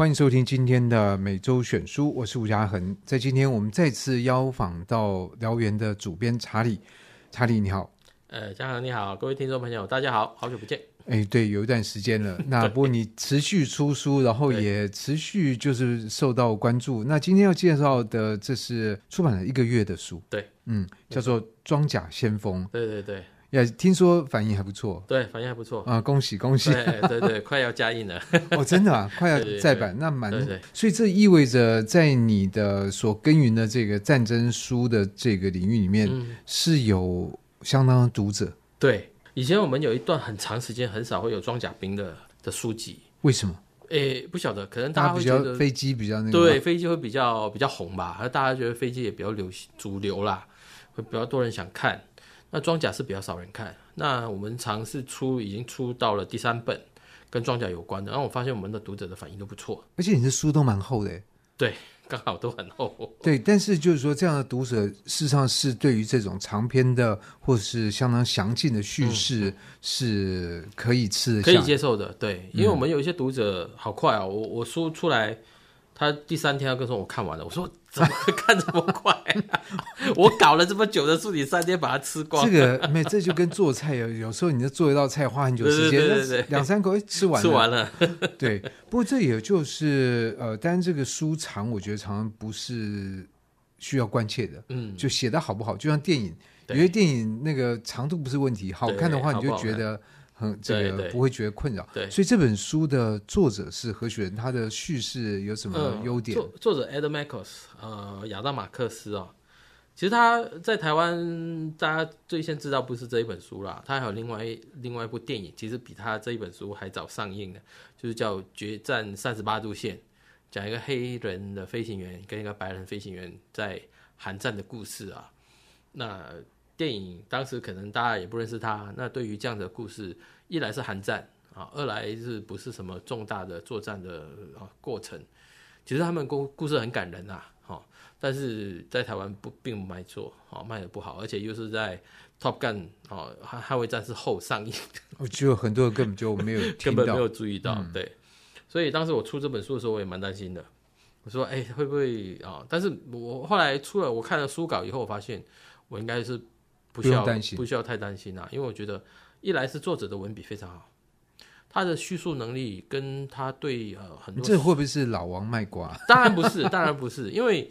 欢迎收听今天的每周选书，我是吴嘉恒。在今天，我们再次邀访到燎原的主编查理。查理，你好。呃，嘉恒你好，各位听众朋友，大家好，好久不见。哎，对，有一段时间了。那不过你持续出书，然后也持续就是受到关注。那今天要介绍的，这是出版了一个月的书。对，嗯，叫做《装甲先锋》。对对对。也听说反应还不错，对，反应还不错啊！恭喜恭喜！对对对，快要加印了哦，真的啊，快要再版，那蛮，所以这意味着在你的所耕耘的这个战争书的这个领域里面，嗯、是有相当的读者。对，以前我们有一段很长时间很少会有装甲兵的的书籍，为什么？诶，不晓得，可能大家会觉得飞机比较那个，对，飞机会比较比较红吧，而大家觉得飞机也比较流行主流啦，会比较多人想看。那装甲是比较少人看，那我们尝试出，已经出到了第三本，跟装甲有关的，然后我发现我们的读者的反应都不错，而且你的书都蛮厚的，对，刚好都很厚，对，但是就是说这样的读者事实上是对于这种长篇的或者是相当详尽的叙事是可以吃的，可以接受的，对，因为我们有一些读者好快啊、哦，我我书出来。他第三天要跟说，我看完了。我说怎么会看这么快、啊？我搞了这么久的书，你三天把它吃光？这个没，这就跟做菜有有时候，你做一道菜花很久时间，对对对对，两三口吃完了，吃完了。对，不过这也就是呃，当然这个书长，我觉得常常不是需要关切的。嗯，就写的好不好，就像电影，有些电影那个长度不是问题，好看的话你就觉得。嗯，这个不会觉得困扰。对，所以这本书的作者是何许人？他的叙事有什么优点？嗯、作作者 Ed Marcus，呃，亚当马克斯哦。其实他在台湾，大家最先知道不是这一本书啦，他还有另外另外一部电影，其实比他这一本书还早上映的，就是叫《决战三十八度线》，讲一个黑人的飞行员跟一个白人飞行员在寒战的故事啊。那电影当时可能大家也不认识他，那对于这样的故事，一来是寒战啊，二来是不是什么重大的作战的啊过程？其实他们故故事很感人啊，哈，但是在台湾不并不卖座，啊，卖的不好，而且又是在 Top Gun 啊捍捍卫战士后上映，我觉得很多人根本就没有 根本没有注意到，嗯、对，所以当时我出这本书的时候，我也蛮担心的，我说哎会不会啊？但是我后来出了我看了书稿以后，我发现我应该是。不需要担心，不需要太担心啊，因为我觉得，一来是作者的文笔非常好，他的叙述能力跟他对呃很多，这会不会是老王卖瓜？当然不是，当然不是，因为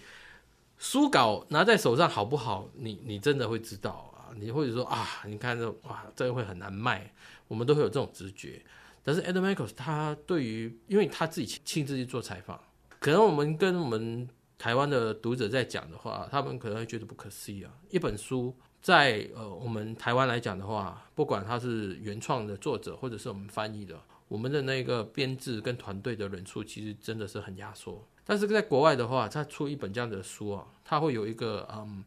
书稿拿在手上好不好，你你真的会知道啊，你或者说啊，你看这哇，这个会很难卖，我们都会有这种直觉。但是 Adam Michaels 他对于，因为他自己亲自去做采访，可能我们跟我们台湾的读者在讲的话，他们可能会觉得不可思议啊，一本书。在呃，我们台湾来讲的话，不管他是原创的作者，或者是我们翻译的，我们的那个编制跟团队的人数，其实真的是很压缩。但是在国外的话，他出一本这样的书啊，他会有一个嗯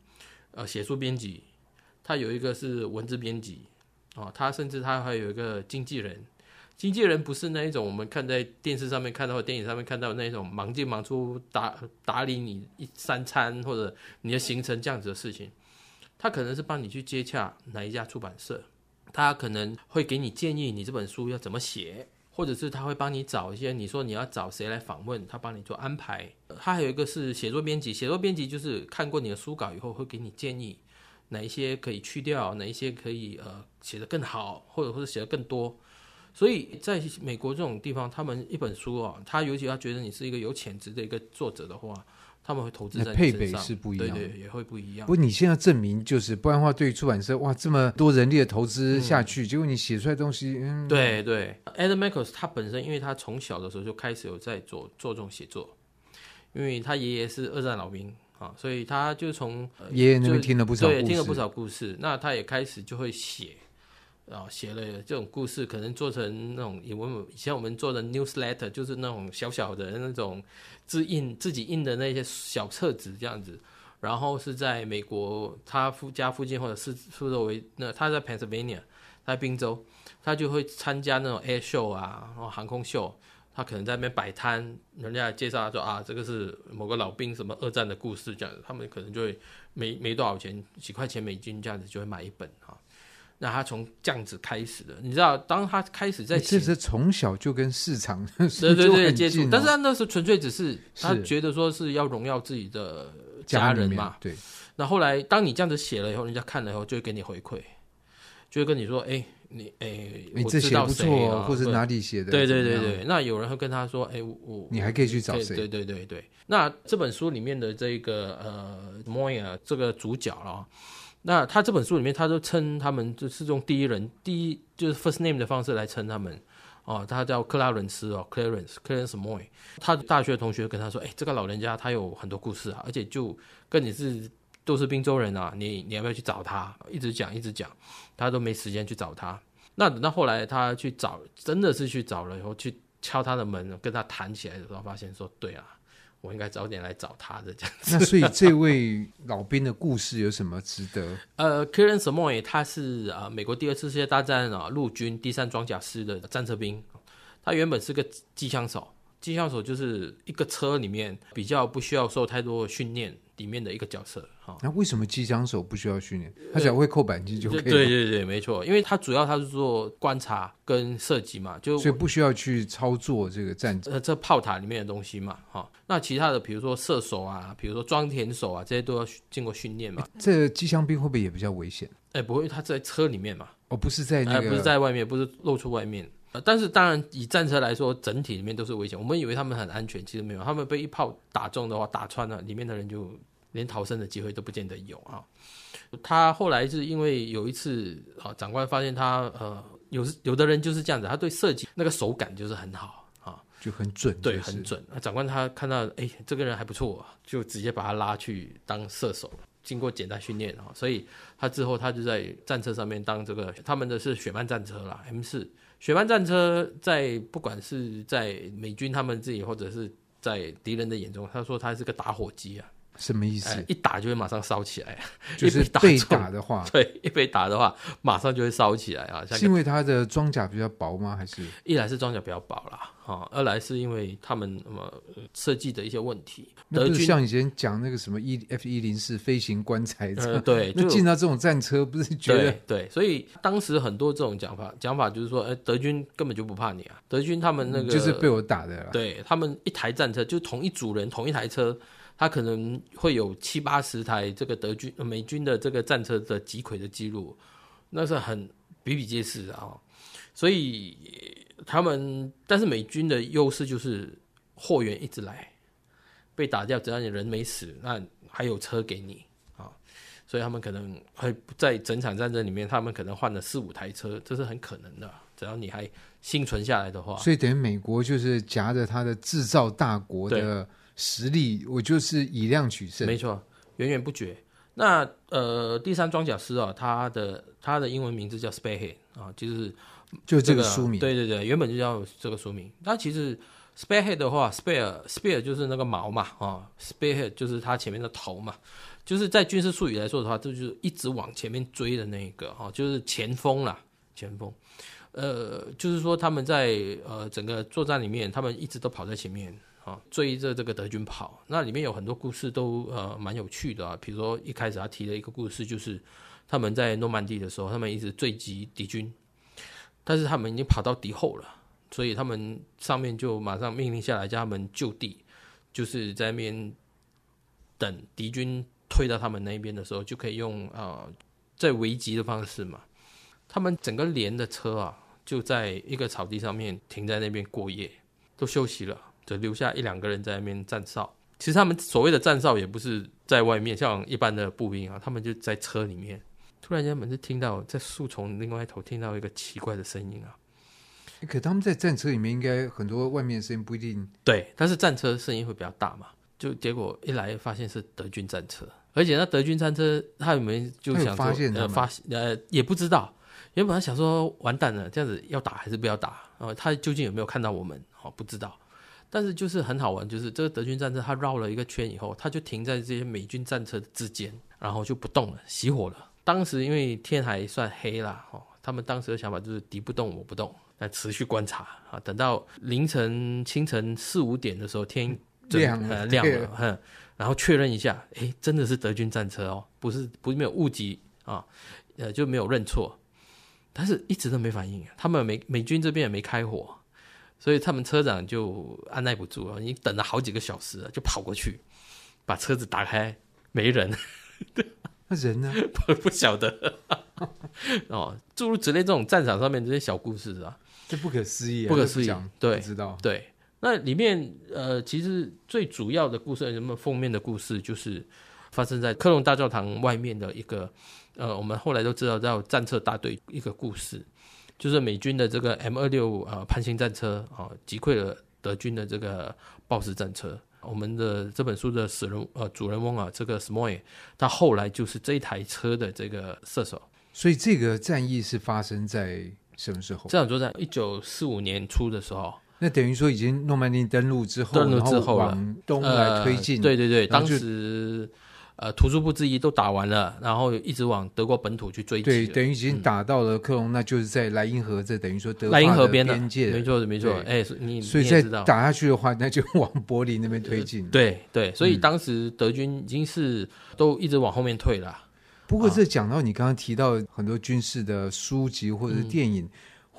呃写书编辑，他有一个是文字编辑啊，他甚至他还有一个经纪人。经纪人不是那一种我们看在电视上面看到或电影上面看到那一种忙进忙出打打理你一三餐或者你的行程这样子的事情。他可能是帮你去接洽哪一家出版社，他可能会给你建议你这本书要怎么写，或者是他会帮你找一些你说你要找谁来访问，他帮你做安排。他还有一个是写作编辑，写作编辑就是看过你的书稿以后会给你建议哪一些可以去掉，哪一些可以呃写得更好，或者或者写得更多。所以在美国这种地方，他们一本书啊，他尤其他觉得你是一个有潜质的一个作者的话。他们会投资在配备是不一样，对对，也会不一样。不过你现在证明就是，不然的话，对于出版社哇，这么多人力的投资下去，嗯、结果你写出来的东西，嗯，对对。Adam Michaels 他本身，因为他从小的时候就开始有在做做这种写作，因为他爷爷是二战老兵啊，所以他就从爷爷那边听了不少，对，听了不少故事。那他也开始就会写。啊，写了这种故事，可能做成那种以文以前我们做的 newsletter，就是那种小小的那种自印自己印的那些小册子这样子。然后是在美国他附家附近或者是苏州为那他在 Pennsylvania，在宾州，他就会参加那种 air show 啊，然后航空秀，他可能在那边摆摊，人家介绍他说啊，这个是某个老兵什么二战的故事这样子，他们可能就会没没多少钱，几块钱美金这样子就会买一本。那他从这样子开始的，你知道，当他开始在写，这是从小就跟市场 对对对哦、接触，但是他那时候纯粹只是他觉得说是要荣耀自己的家人嘛。对。那后来当你这样子写了以后，人家看了以后就会给你回馈，就会跟你说：“哎、欸，你哎，欸、你这写不错、啊，或者哪里写的？”对对对对。那有人会跟他说：“哎、欸，我你还可以去找谁？”对对对对。那这本书里面的这个呃，Moya 这个主角了。那他这本书里面，他都称他们就是用第一人第一就是 first name 的方式来称他们哦，他叫克拉伦斯哦，Clarence Clarence Moy。他大学同学跟他说：“哎、这个老人家他有很多故事啊，而且就跟你是都是宾州人啊，你你要不要去找他？一直讲一直讲，他都没时间去找他。那等到后来他去找，真的是去找了以后，去敲他的门，跟他谈起来的时候，发现说对啊。”我应该早点来找他的这样子。那所以这位老兵的故事有什么值得？呃，Karen Samoy，他是啊、呃、美国第二次世界大战啊陆军第三装甲师的战车兵，他原本是个机枪手，机枪手就是一个车里面比较不需要受太多训练。里面的一个角色哈，那为什么机枪手不需要训练？他只要会扣扳机就可以了。对对对，没错，因为他主要他是做观察跟射击嘛，就所以不需要去操作这个战呃这炮塔里面的东西嘛哈。那其他的比如说射手啊，比如说装填手啊，这些都要经过训练嘛。这机枪兵会不会也比较危险？哎，不会，他在车里面嘛，哦，不是在那个，不是在外面，不是露出外面。但是当然，以战车来说，整体里面都是危险。我们以为他们很安全，其实没有。他们被一炮打中的话，打穿了，里面的人就连逃生的机会都不见得有啊。他后来是因为有一次啊，长官发现他呃，有有的人就是这样子，他对射击那个手感就是很好啊，就很准，对，很准。长官他看到哎，这个人还不错，就直接把他拉去当射手。经过简单训练啊，所以他之后他就在战车上面当这个，他们的是雪曼战车啦，M 四。雪班战车在不管是在美军他们自己，或者是在敌人的眼中，他说他是个打火机啊。什么意思？哎、一打就会马上烧起来，就是 被打的话，对，一被打的话，马上就会烧起来啊。是因为它的装甲比较薄吗？还是一来是装甲比较薄啦，哈，二来是因为他们什么设计的一些问题。德军像以前讲那个什么 E F 一零四飞行棺材，呃，对，就进到这种战车不是觉得对，对，所以当时很多这种讲法，讲法就是说，哎，德军根本就不怕你啊，德军他们那个就是被我打的了，对他们一台战车就同一组人同一台车。他可能会有七八十台这个德军、美军的这个战车的击溃的记录，那是很比比皆是啊。所以他们，但是美军的优势就是货源一直来，被打掉，只要你人没死，那还有车给你啊。所以他们可能会在整场战争里面，他们可能换了四五台车，这是很可能的。只要你还幸存下来的话，所以等于美国就是夹着它的制造大国的。实力，我就是以量取胜，没错，源源不绝。那呃，第三装甲师啊，他的他的英文名字叫 Spearhead 啊，就是、这个、就这个书名，对对对，原本就叫这个书名。那其实 spare head 的话 spare spare 就是那个矛嘛，啊 spare head 就是它前面的头嘛，就是在军事术语来说的话，这就是一直往前面追的那一个哈，就是前锋啦，前锋。呃，就是说他们在呃整个作战里面，他们一直都跑在前面。啊，追着这个德军跑，那里面有很多故事都呃蛮有趣的啊。比如说一开始他提了一个故事，就是他们在诺曼底的时候，他们一直追击敌军，但是他们已经跑到敌后了，所以他们上面就马上命令下来叫他们就地，就是在那边等敌军退到他们那边的时候，就可以用啊、呃、在围击的方式嘛。他们整个连的车啊，就在一个草地上面停在那边过夜，都休息了。就留下一两个人在那边站哨。其实他们所谓的站哨也不是在外面，像一般的步兵啊，他们就在车里面。突然间，门就听到在树丛另外一头听到一个奇怪的声音啊！可他们在战车里面，应该很多外面的声音不一定对，但是战车声音会比较大嘛。就结果一来发现是德军战车，而且那德军战车他有没有就想说发现呃发呃也不知道，原本他想说完蛋了，这样子要打还是不要打？然后他究竟有没有看到我们？哦，不知道。但是就是很好玩，就是这个德军战车它绕了一个圈以后，它就停在这些美军战车之间，然后就不动了，熄火了。当时因为天还算黑啦，哦，他们当时的想法就是敌不动我不动，来持续观察啊。等到凌晨清晨四五点的时候，天亮了，呃、亮了，哼，然后确认一下，诶，真的是德军战车哦，不是不是没有误击啊，呃就没有认错。但是一直都没反应，他们美美军这边也没开火，所以他们车长就按耐不住了，你等了好几个小时了，就跑过去把车子打开，没人。那人呢？不不晓得 哦，诸如此类这种战场上面这些小故事啊，这不可思议、啊，不可思议。对，不知道对。那里面呃，其实最主要的故事，什么封面的故事，就是发生在科隆大教堂外面的一个呃，我们后来都知道叫战车大队一个故事，就是美军的这个 M 二六呃潘兴战车啊，击溃了德军的这个豹式战车。我们的这本书的死人呃主人翁啊，这个 Smoy，他后来就是这一台车的这个射手。所以这个战役是发生在什么时候？这场作战一九四五年初的时候。那等于说，已经诺曼底登陆之后，登陆之后往东来推进。呃、对对对，当时呃，图书部之一都打完了，然后一直往德国本土去追击。对，等于已经打到了克隆，嗯、那就是在莱茵河这等于说德莱茵河边的边界。没错没错，哎，你所以再打下去的话，那就往柏林那边推进。对对，所以当时德军已经是都一直往后面退了。嗯、不过这讲到你刚刚提到很多军事的书籍或者是电影。嗯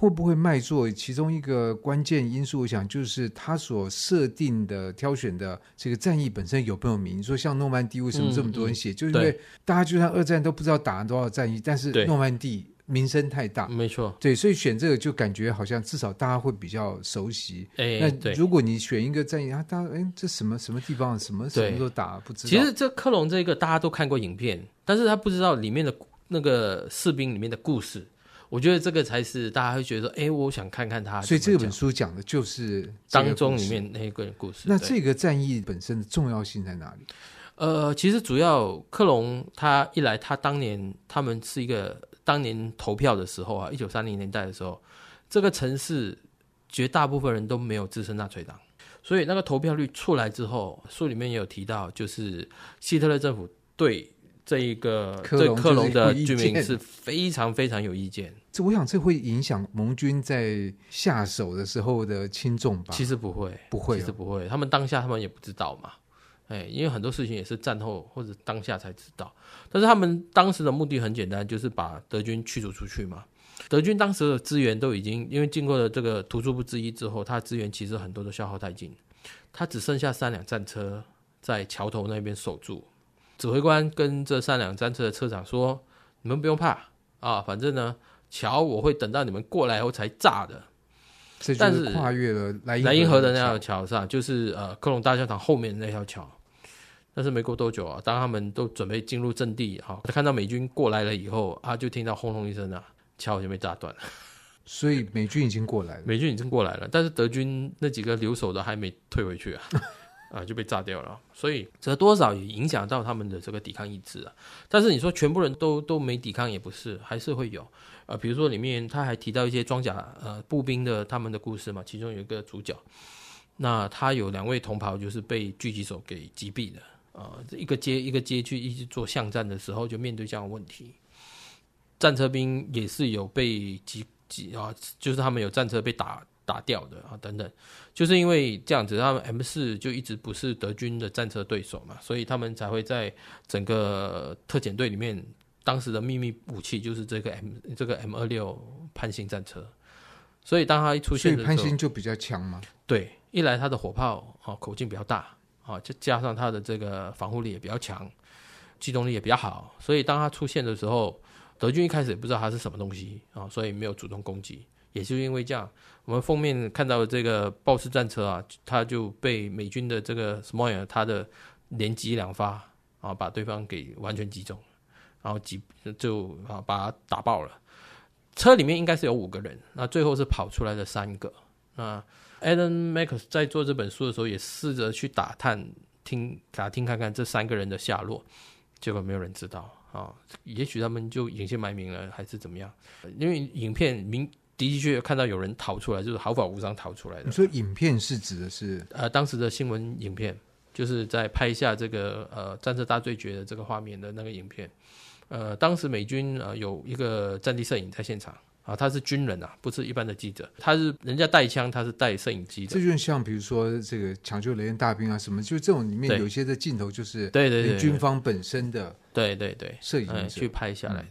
会不会卖座？其中一个关键因素，我想就是他所设定的、挑选的这个战役本身有没有名。你说像诺曼底为什么这么多人写？就是因为大家就算二战都不知道打了多少战役，但是诺曼底名声太大，没错。对，所以选这个就感觉好像至少大家会比较熟悉。哎，那如果你选一个战役啊，大家哎，这什么什么地方，什么什么都打不知道。其实这克隆这个大家都看过影片，但是他不知道里面的那个士兵里面的故事。我觉得这个才是大家会觉得说，哎，我想看看他。所以这本书讲的就是当中里面那一个故事。那这个战役本身的重要性在哪里？呃，其实主要克隆他一来，他当年他们是一个当年投票的时候啊，一九三零年代的时候，这个城市绝大部分人都没有支持纳粹党，所以那个投票率出来之后，书里面也有提到，就是希特勒政府对。这一个对克隆的居民是非常非常有意见。这我想这会影响盟军在下手的时候的轻重吧？其实不会，不会、哦，其实不会。他们当下他们也不知道嘛，哎，因为很多事情也是战后或者当下才知道。但是他们当时的目的很简单，就是把德军驱逐出去嘛。德军当时的资源都已经因为经过了这个突出部之一之后，他的资源其实很多都消耗殆尽，他只剩下三辆战车在桥头那边守住。指挥官跟这三辆战车的车长说：“你们不用怕啊，反正呢，桥我会等到你们过来后才炸的。但是跨越了莱茵河，河的那条桥上，就是呃科隆大教堂后面那条桥。但是没过多久啊，当他们都准备进入阵地，哈、啊，看到美军过来了以后啊，就听到轰隆一声啊，桥就被炸断了。所以美军已经过来了，美军已经过来了，但是德军那几个留守的还没退回去啊。”啊，就被炸掉了，所以这多少也影响到他们的这个抵抗意志啊。但是你说全部人都都没抵抗也不是，还是会有。呃，比如说里面他还提到一些装甲呃步兵的他们的故事嘛，其中有一个主角，那他有两位同袍就是被狙击手给击毙的啊，呃，一个接一个接去一直做巷战的时候就面对这样的问题。战车兵也是有被击击啊，就是他们有战车被打。打掉的啊，等等，就是因为这样子，他们 M 四就一直不是德军的战车对手嘛，所以他们才会在整个特遣队里面，当时的秘密武器就是这个 M 这个 M 二六潘兴战车。所以当他一出现的时候，潘兴就比较强嘛。对，一来它的火炮啊口径比较大啊，就加上它的这个防护力也比较强，机动力也比较好，所以当它出现的时候，德军一开始也不知道它是什么东西啊，所以没有主动攻击。也就因为这样，我们封面看到的这个豹式战车啊，它就被美军的这个 Smoyer 它的连击两发啊，把对方给完全击中，然后击就啊把它打爆了。车里面应该是有五个人，那最后是跑出来的三个。那 Alan Max 在做这本书的时候，也试着去打探、听打听看看这三个人的下落，结果没有人知道啊。也许他们就隐姓埋名了，还是怎么样？因为影片明。的确看到有人逃出来，就是毫发无伤逃出来的。你说影片是指的是呃当时的新闻影片，就是在拍下这个呃战车大对决的这个画面的那个影片。呃，当时美军呃有一个战地摄影在现场啊，他是军人啊，不是一般的记者，他是人家带枪，他是带摄影机的。这就像比如说这个抢救雷恩大兵啊什么，就这种里面有些的镜头就是对对对军方本身的对对对摄影去拍下来的。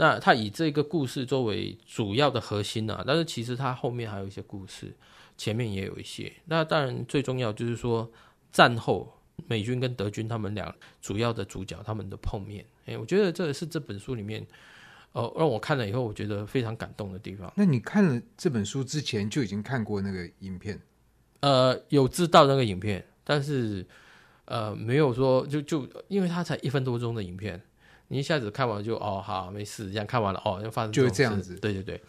那他以这个故事作为主要的核心啊，但是其实他后面还有一些故事，前面也有一些。那当然最重要就是说战后美军跟德军他们俩主要的主角他们的碰面。哎，我觉得这是这本书里面，哦，让我看了以后我觉得非常感动的地方。那你看了这本书之前就已经看过那个影片？呃，有知道那个影片，但是呃没有说就就因为它才一分多钟的影片。你一下子看完就哦好没事，这样看完了哦，就发生就是这样子，对对对。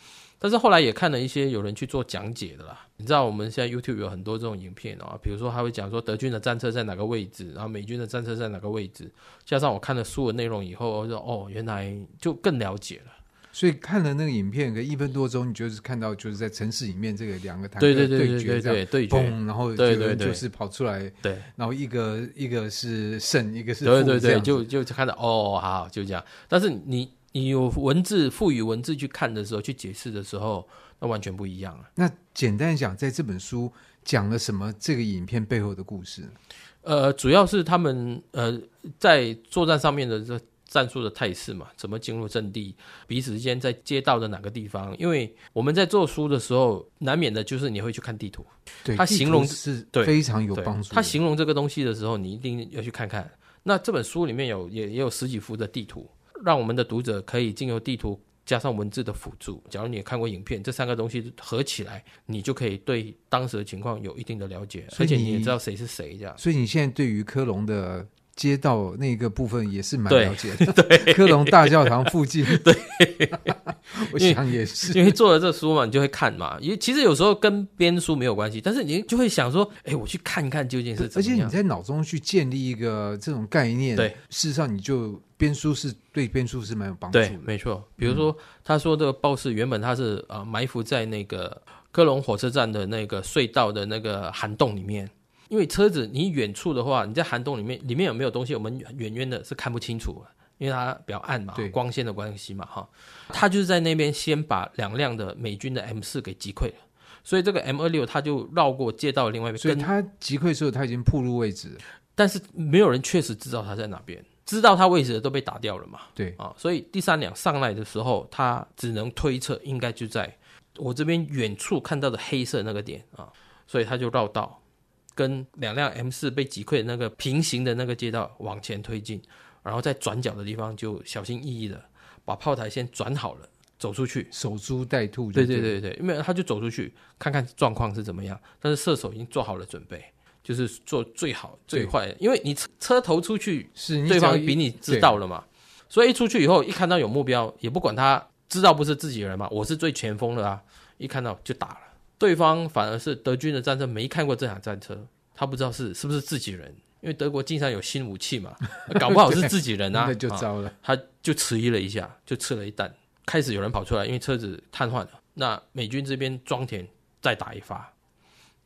但是后来也看了一些有人去做讲解的啦。你知道我们现在 YouTube 有很多这种影片哦，比如说他会讲说德军的战车在哪个位置，然后美军的战车在哪个位置。加上我看了书的内容以后，我就哦原来就更了解了。所以看了那个影片，可一分多钟，你就是看到就是在城市里面这个两个坦克对对对对对对然后对对就是跑出来，对，然后一个一个是胜，一个是负，对对对，就就看到哦，好就这样。但是你你有文字赋予文字去看的时候，去解释的时候，那完全不一样啊。那简单讲，在这本书讲了什么？这个影片背后的故事？呃，主要是他们呃在作战上面的这。战术的态势嘛，怎么进入阵地？彼此之间在街道的哪个地方？因为我们在做书的时候，难免的就是你会去看地图。对，他形容是非常有帮助。它形容这个东西的时候，你一定要去看看。那这本书里面有也也有十几幅的地图，让我们的读者可以经由地图加上文字的辅助。假如你也看过影片，这三个东西合起来，你就可以对当时的情况有一定的了解，而且你也知道谁是谁这样。所以你现在对于科隆的。街道那个部分也是蛮了解的，对，对科隆大教堂附近，对，我想也是，因为做了这书嘛，你就会看嘛。因为其实有时候跟编书没有关系，但是你就会想说，哎，我去看看究竟是怎么样。而且你在脑中去建立一个这种概念，对，事实上你就编书是对编书是蛮有帮助的。对，没错。比如说，他说这个报士原本他是呃埋伏在那个科隆火车站的那个隧道的那个涵洞里面。因为车子你远处的话，你在寒冬里面，里面有没有东西，我们远远的是看不清楚，因为它比较暗嘛，光线的关系嘛，哈。他就是在那边先把两辆的美军的 M 四给击溃了，所以这个 M 二六他就绕过街道另外一边。所以他击溃的时候他已经暴露位置，但是没有人确实知道他在哪边，知道他位置的都被打掉了嘛。对啊，所以第三辆上来的时候，他只能推测应该就在我这边远处看到的黑色那个点啊，所以他就绕道。跟两辆 M 四被击溃的那个平行的那个街道往前推进，然后在转角的地方就小心翼翼的把炮台先转好了，走出去，守株待兔。对对对对，因为他就走出去看看状况是怎么样，但是射手已经做好了准备，就是做最好最坏，因为你车车头出去是对方比你知道了嘛，所以一出去以后一看到有目标，也不管他知道不是自己人嘛，我是最前锋的啊，一看到就打了。对方反而是德军的战车，没看过这辆战车，他不知道是是不是自己人，因为德国经常有新武器嘛，搞不好是自己人啊，那就糟了。他就迟疑了一下，就吃了一弹。开始有人跑出来，因为车子瘫痪了。那美军这边装填再打一发，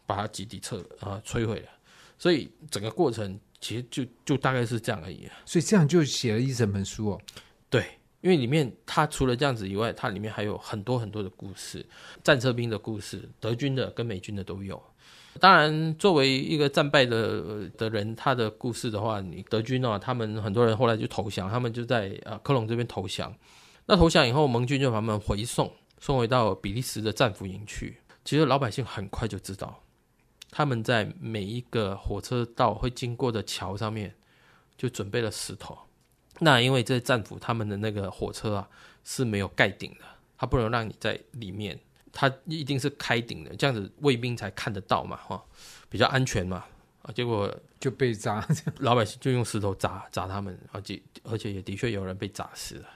把他基地撤啊摧毁了。所以整个过程其实就就大概是这样而已。所以这样就写了一整本书哦。对。因为里面它除了这样子以外，它里面还有很多很多的故事，战车兵的故事，德军的跟美军的都有。当然，作为一个战败的的人，他的故事的话，你德军啊，他们很多人后来就投降，他们就在呃科隆这边投降。那投降以后，盟军就把他们回送，送回到比利时的战俘营去。其实老百姓很快就知道，他们在每一个火车道会经过的桥上面，就准备了石头。那因为这战俘他们的那个火车啊是没有盖顶的，他不能让你在里面，它一定是开顶的，这样子卫兵才看得到嘛，哈，比较安全嘛，啊，结果就被砸，老百姓就用石头砸砸他们，而且而且也的确有人被砸死了，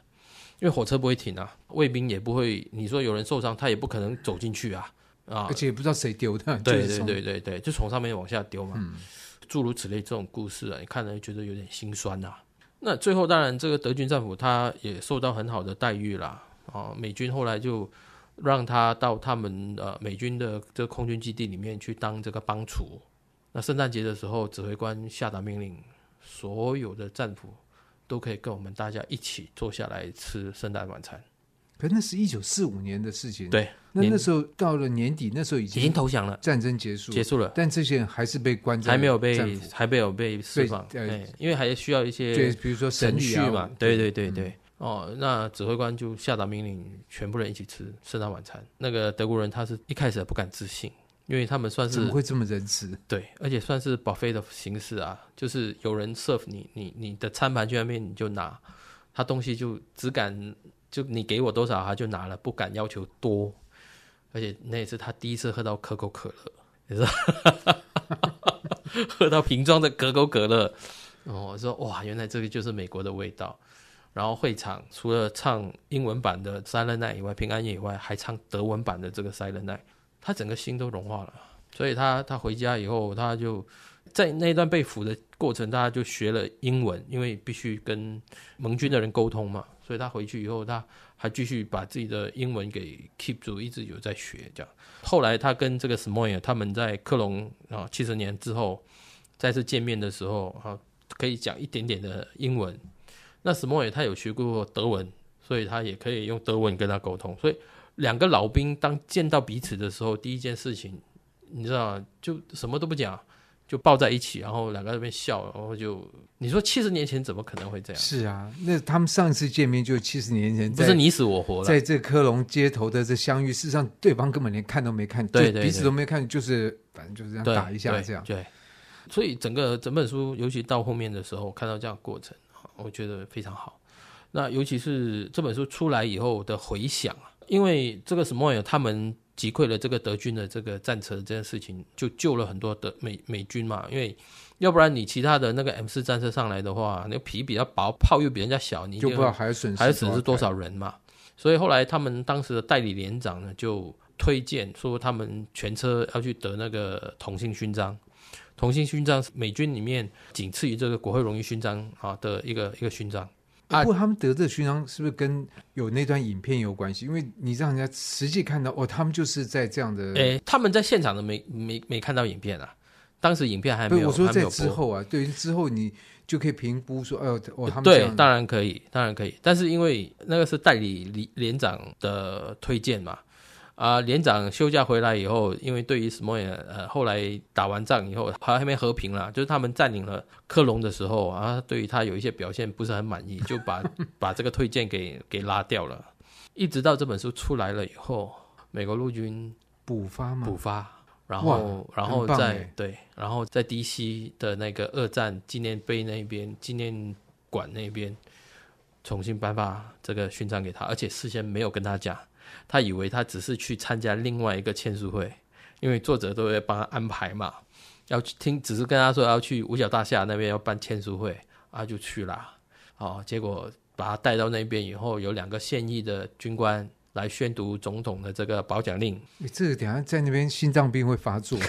因为火车不会停啊，卫兵也不会，你说有人受伤，他也不可能走进去啊，啊，而且也不知道谁丢的，对对对对对，就从上面往下丢嘛，嗯，诸如此类这种故事啊，你看了觉得有点心酸呐。那最后当然，这个德军战俘他也受到很好的待遇啦。啊，美军后来就让他到他们呃美军的这个空军基地里面去当这个帮厨。那圣诞节的时候，指挥官下达命令，所有的战俘都可以跟我们大家一起坐下来吃圣诞晚餐。可那是一九四五年的事情。对，那那时候到了年底，那时候已经已经投降了，战争结束结束了。但这些人还是被关在，还没有被还没有被释放。对，因为还需要一些，对，比如说程序嘛。对对对对，哦，那指挥官就下达命令，全部人一起吃圣诞晚餐。那个德国人他是一开始不敢置信，因为他们算是怎么会这么仁慈？对，而且算是 buffet 的形式啊，就是有人 serve 你，你你的餐盘去那边你就拿，他东西就只敢就你给我多少他就拿了，不敢要求多。而且那也是他第一次喝到可口可乐，你知道，喝到瓶装的可口可乐。哦，我说哇，原来这个就是美国的味道。然后会场除了唱英文版的《Silent Night》以外，平安夜以外，还唱德文版的这个《Silent Night》，他整个心都融化了。所以他他回家以后，他就在那段被俘的过程，大家就学了英文，因为必须跟盟军的人沟通嘛。所以他回去以后，他还继续把自己的英文给 keep 住，一直有在学这样。后来他跟这个 Smoyer 他们在克隆啊七十年之后再次见面的时候啊，可以讲一点点的英文。那 Smoyer 他有学过德文，所以他也可以用德文跟他沟通。所以两个老兵当见到彼此的时候，第一件事情，你知道？就什么都不讲，就抱在一起，然后两个在那边笑，然后就你说七十年前怎么可能会这样？是啊，那他们上一次见面就七十年前，不是你死我活了，在这科隆街头的这相遇，事实上对方根本连看都没看，对对，对，彼此都没看，就是反正就是这样打一下这样。对，所以整个整本书，尤其到后面的时候，看到这样的过程。我觉得非常好，那尤其是这本书出来以后的回响，因为这个 Smoyer 他们击溃了这个德军的这个战车这件事情，就救了很多德美美军嘛。因为要不然你其他的那个 M 四战车上来的话，那个皮比较薄，炮又比人家小，你就不知道还损失还损失多少人嘛。所以后来他们当时的代理连长呢，就推荐说他们全车要去得那个同性勋章。同性勋章是美军里面仅次于这个国会荣誉勋章啊的一个一个勋章。不过他们得这勋章是不是跟有那段影片有关系？因为你让人家实际看到哦，他们就是在这样的。诶，他们在现场的没没没看到影片啊，当时影片还没有。我说在之后啊，对，之后你就可以评估说，哦，哦，他们对，当然可以，当然可以。但是因为那个是代理连连长的推荐嘛。啊，连长休假回来以后，因为对于 Smoyer 呃，后来打完仗以后还还没和平了，就是他们占领了科隆的时候啊，对于他有一些表现不是很满意，就把 把这个推荐给给拉掉了。一直到这本书出来了以后，美国陆军补发嘛，补发，然后然后在对，然后在 DC 的那个二战纪念碑那边纪念馆那边重新颁发这个勋章给他，而且事先没有跟他讲。他以为他只是去参加另外一个签书会，因为作者都会帮他安排嘛，要去听，只是跟他说要去五角大厦那边要办签书会，啊，就去了。哦，结果把他带到那边以后，有两个现役的军官来宣读总统的这个褒奖令。你这个等下在那边心脏病会发作，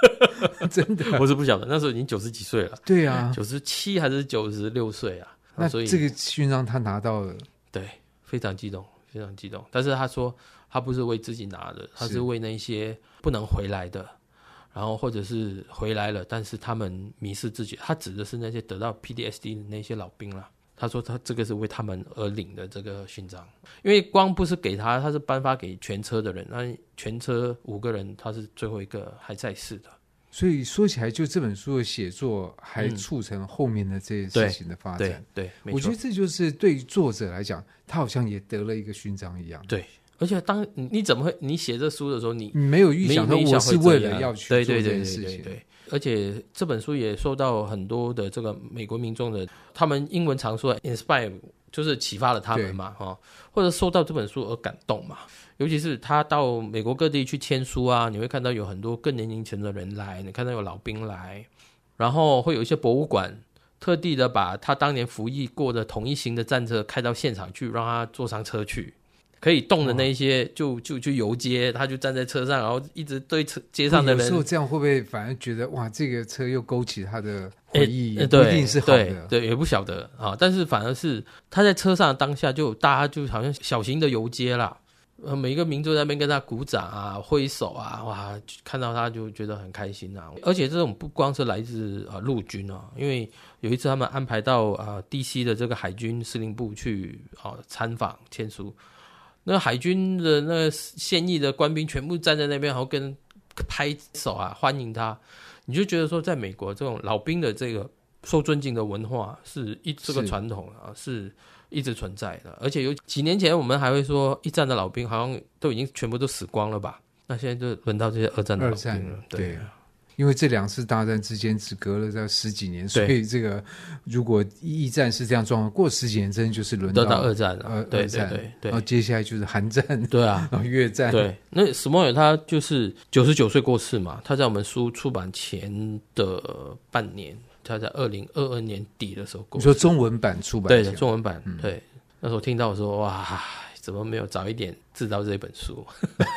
真的，我是不晓得，那时候已经九十几岁了。对啊，九十七还是九十六岁啊？那所以这个勋章他拿到了，对，非常激动。非常激动，但是他说他不是为自己拿的，他是为那些不能回来的，然后或者是回来了，但是他们迷失自己。他指的是那些得到 PTSD 的那些老兵了。他说他这个是为他们而领的这个勋章，因为光不是给他，他是颁发给全车的人，那全车五个人，他是最后一个还在世的。所以说起来，就这本书的写作还促成后面的这些事情的发展。嗯、对，对，我觉得这就是对于作者来讲，他好像也得了一个勋章一样。对，而且当你怎么会你写这书的时候，你你没有预想到我是为了要去做这件事情。对，而且这本书也受到很多的这个美国民众的，他们英文常说 inspire，就是启发了他们嘛，哈，或者受到这本书而感动嘛。尤其是他到美国各地去签书啊，你会看到有很多更年龄层的人来，你看到有老兵来，然后会有一些博物馆特地的把他当年服役过的同一型的战车开到现场去，让他坐上车去，可以动的那些就就去游街，他就站在车上，然后一直对车街上的人。有时候这样会不会反而觉得哇，这个车又勾起他的回忆？欸、不一定是好的，对，对，也不晓得啊。但是反而是他在车上当下就大家就好像小型的游街啦。呃，每一个民族在那边跟他鼓掌啊、挥手啊，哇，看到他就觉得很开心啊。而且这种不光是来自啊陆军啊，因为有一次他们安排到啊 DC 的这个海军司令部去啊参访签书，那海军的那个现役的官兵全部站在那边，然后跟拍手啊欢迎他。你就觉得说，在美国这种老兵的这个受尊敬的文化是一这个传统啊，是一直存在的。而且有几年前我们还会说，一战的老兵好像都已经全部都死光了吧？那现在就轮到这些二战的老兵了，对。对因为这两次大战之间只隔了这十几年，所以这个如果一战是这样状况，过十几年真的就是轮到，到二战了。呃，对二战，对对，然后接下来就是韩战，对啊，然 后越战。对，那史默友他就是九十九岁过世嘛，他在我们书出版前的半年，他在二零二二年底的时候。你说中文版出版？对，中文版。对，那时候听到我说哇。怎么没有早一点知道这本书？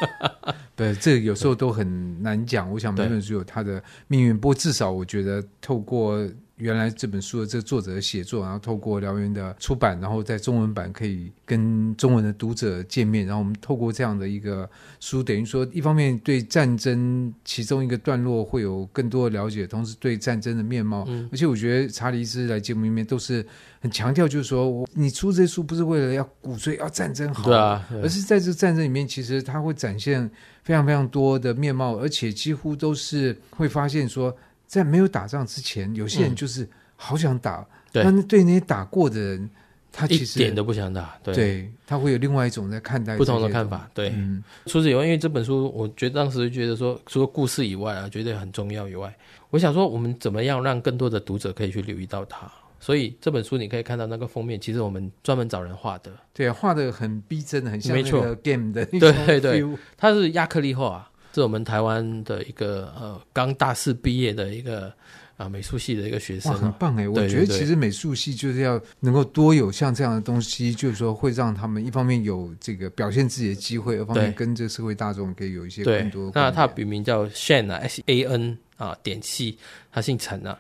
对，这个有时候都很难讲。我想每本书有它的命运，不过至少我觉得透过。原来这本书的这个作者的写作，然后透过燎原的出版，然后在中文版可以跟中文的读者见面，然后我们透过这样的一个书，等于说一方面对战争其中一个段落会有更多的了解，同时对战争的面貌，嗯、而且我觉得查理斯来节目里面都是很强调，就是说我你出这书不是为了要鼓吹要战争好，对啊，对，而是在这战争里面，其实它会展现非常非常多的面貌，而且几乎都是会发现说。在没有打仗之前，有些人就是好想打，嗯、但是对那些打过的人，他其实一点都不想打。对，对他会有另外一种在看待不同的看法。对，嗯、除此以外，因为这本书，我觉得当时觉得说，除了故事以外啊，觉得很重要以外，我想说，我们怎么样让更多的读者可以去留意到它？所以这本书你可以看到那个封面，其实我们专门找人画的。对，画的很逼真，很像那个 game 的。对对对，它是亚克力画。是我们台湾的一个呃刚大四毕业的一个啊美术系的一个学生，很棒哎！我觉得其实美术系就是要能够多有像这样的东西，就是说会让他们一方面有这个表现自己的机会，二方面跟这个社会大众可以有一些更多。那他笔名叫 Shan 啊，S A N 啊点系，他姓陈啊。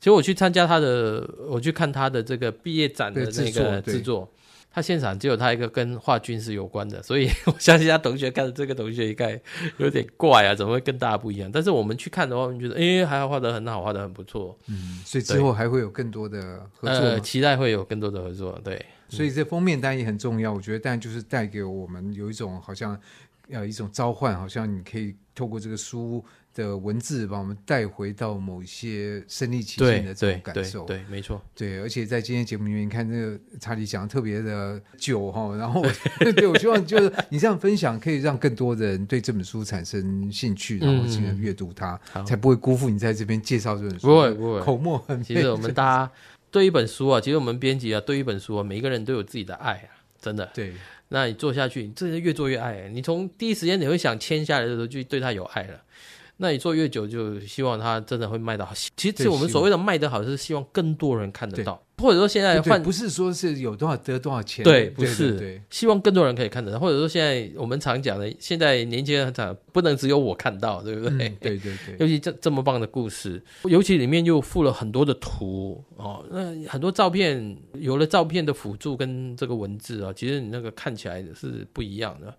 其实我去参加他的，我去看他的这个毕业展的那个制作。他现场只有他一个跟画军事有关的，所以 我相信他同学看到这个同学应该有点怪啊，怎么会跟大家不一样？但是我们去看的话，我们觉得哎，还好画的很好，画的很不错。嗯，所以之后还会有更多的合作，呃，期待会有更多的合作。对，所以这封面当然也很重要，我觉得，但就是带给我们有一种好像呃一种召唤，好像你可以透过这个书。的文字把我们带回到某些身临其境的这种感受，对，没错，对，而且在今天节目里面，你看这个查理讲的特别的久哈，然后 对我希望就是你这样分享，可以让更多的人对这本书产生兴趣，然后进而阅读它，嗯、才不会辜负你在这边介绍这本书，不会不会，口沫。其实我们大家对一本书啊，其实我们编辑啊，对一本书啊，每一个人都有自己的爱啊，真的。对，那你做下去，你真的越做越爱，你从第一时间你会想签下来的时候，就对他有爱了。那你做越久，就希望它真的会卖得好。其实我们所谓的卖得好，是希望更多人看得到，或者说现在换，不是说是有多少得多少钱，对，不是，对，对，希望更多人可以看得到。或者说现在我们常讲的，现在年轻人讲不能只有我看到，对不对？嗯、对对对。尤其这这么棒的故事，尤其里面又附了很多的图哦，那很多照片，有了照片的辅助跟这个文字啊，其实你那个看起来是不一样的。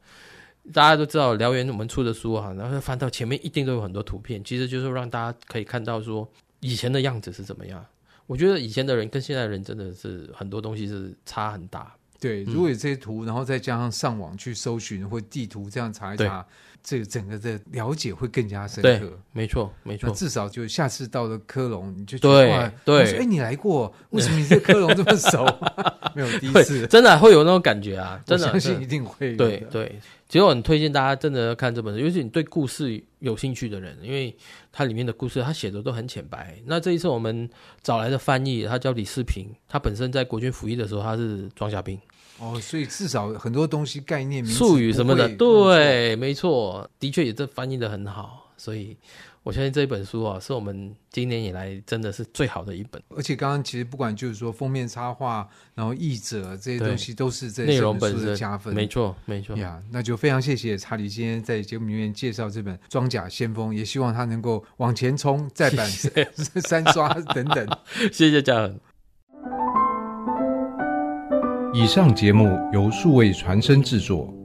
大家都知道燎原我们出的书哈，然后翻到前面一定都有很多图片，其实就是让大家可以看到说以前的样子是怎么样。我觉得以前的人跟现在的人真的是很多东西是差很大。对，如果有这些图，然后再加上上网去搜寻或地图这样查一查。这个整个的了解会更加深刻，没错，没错。至少就下次到了科隆，你就对对，哎，你来过，为什么你对科隆这么熟？没有第一次，真的会有那种感觉啊！真的，相信一定会。对对，其实我很推荐大家真的要看这本书，尤其你对故事有兴趣的人，因为它里面的故事，它写的都很浅白。那这一次我们找来的翻译，他叫李世平，他本身在国军服役的时候，他是装甲兵。哦，所以至少很多东西概念、术语什么的，对，没错，的确也这翻译的很好。所以我相信这一本书啊，是我们今年以来真的是最好的一本。而且刚刚其实不管就是说封面插画，然后译者这些东西，都是这内容本身的加分。没错，没错呀。那就非常谢谢查理今天在节目里面介绍这本《装甲先锋》，也希望他能够往前冲，再版三刷等等。谢谢嘉恒。以上节目由数位传声制作。